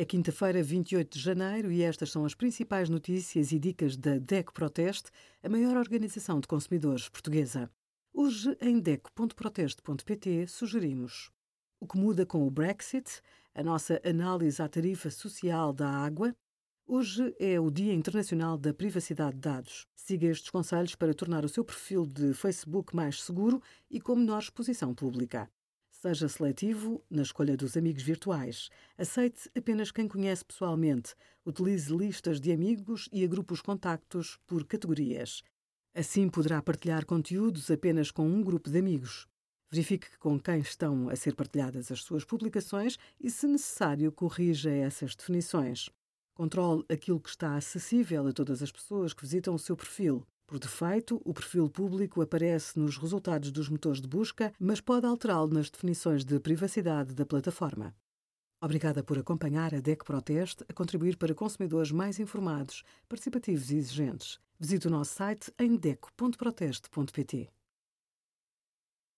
É quinta-feira, 28 de janeiro, e estas são as principais notícias e dicas da DECO Proteste, a maior organização de consumidores portuguesa. Hoje, em DECO.proteste.pt, sugerimos o que muda com o Brexit, a nossa análise à tarifa social da água. Hoje é o Dia Internacional da Privacidade de Dados. Siga estes conselhos para tornar o seu perfil de Facebook mais seguro e com menor exposição pública. Seja seletivo na escolha dos amigos virtuais. Aceite apenas quem conhece pessoalmente. Utilize listas de amigos e agrupe os contactos por categorias. Assim poderá partilhar conteúdos apenas com um grupo de amigos. Verifique com quem estão a ser partilhadas as suas publicações e, se necessário, corrija essas definições. Controle aquilo que está acessível a todas as pessoas que visitam o seu perfil. Por defeito, o perfil público aparece nos resultados dos motores de busca, mas pode alterá-lo nas definições de privacidade da plataforma. Obrigada por acompanhar a DEC Proteste a contribuir para consumidores mais informados, participativos e exigentes. Visite o nosso site em deco.proteste.pt.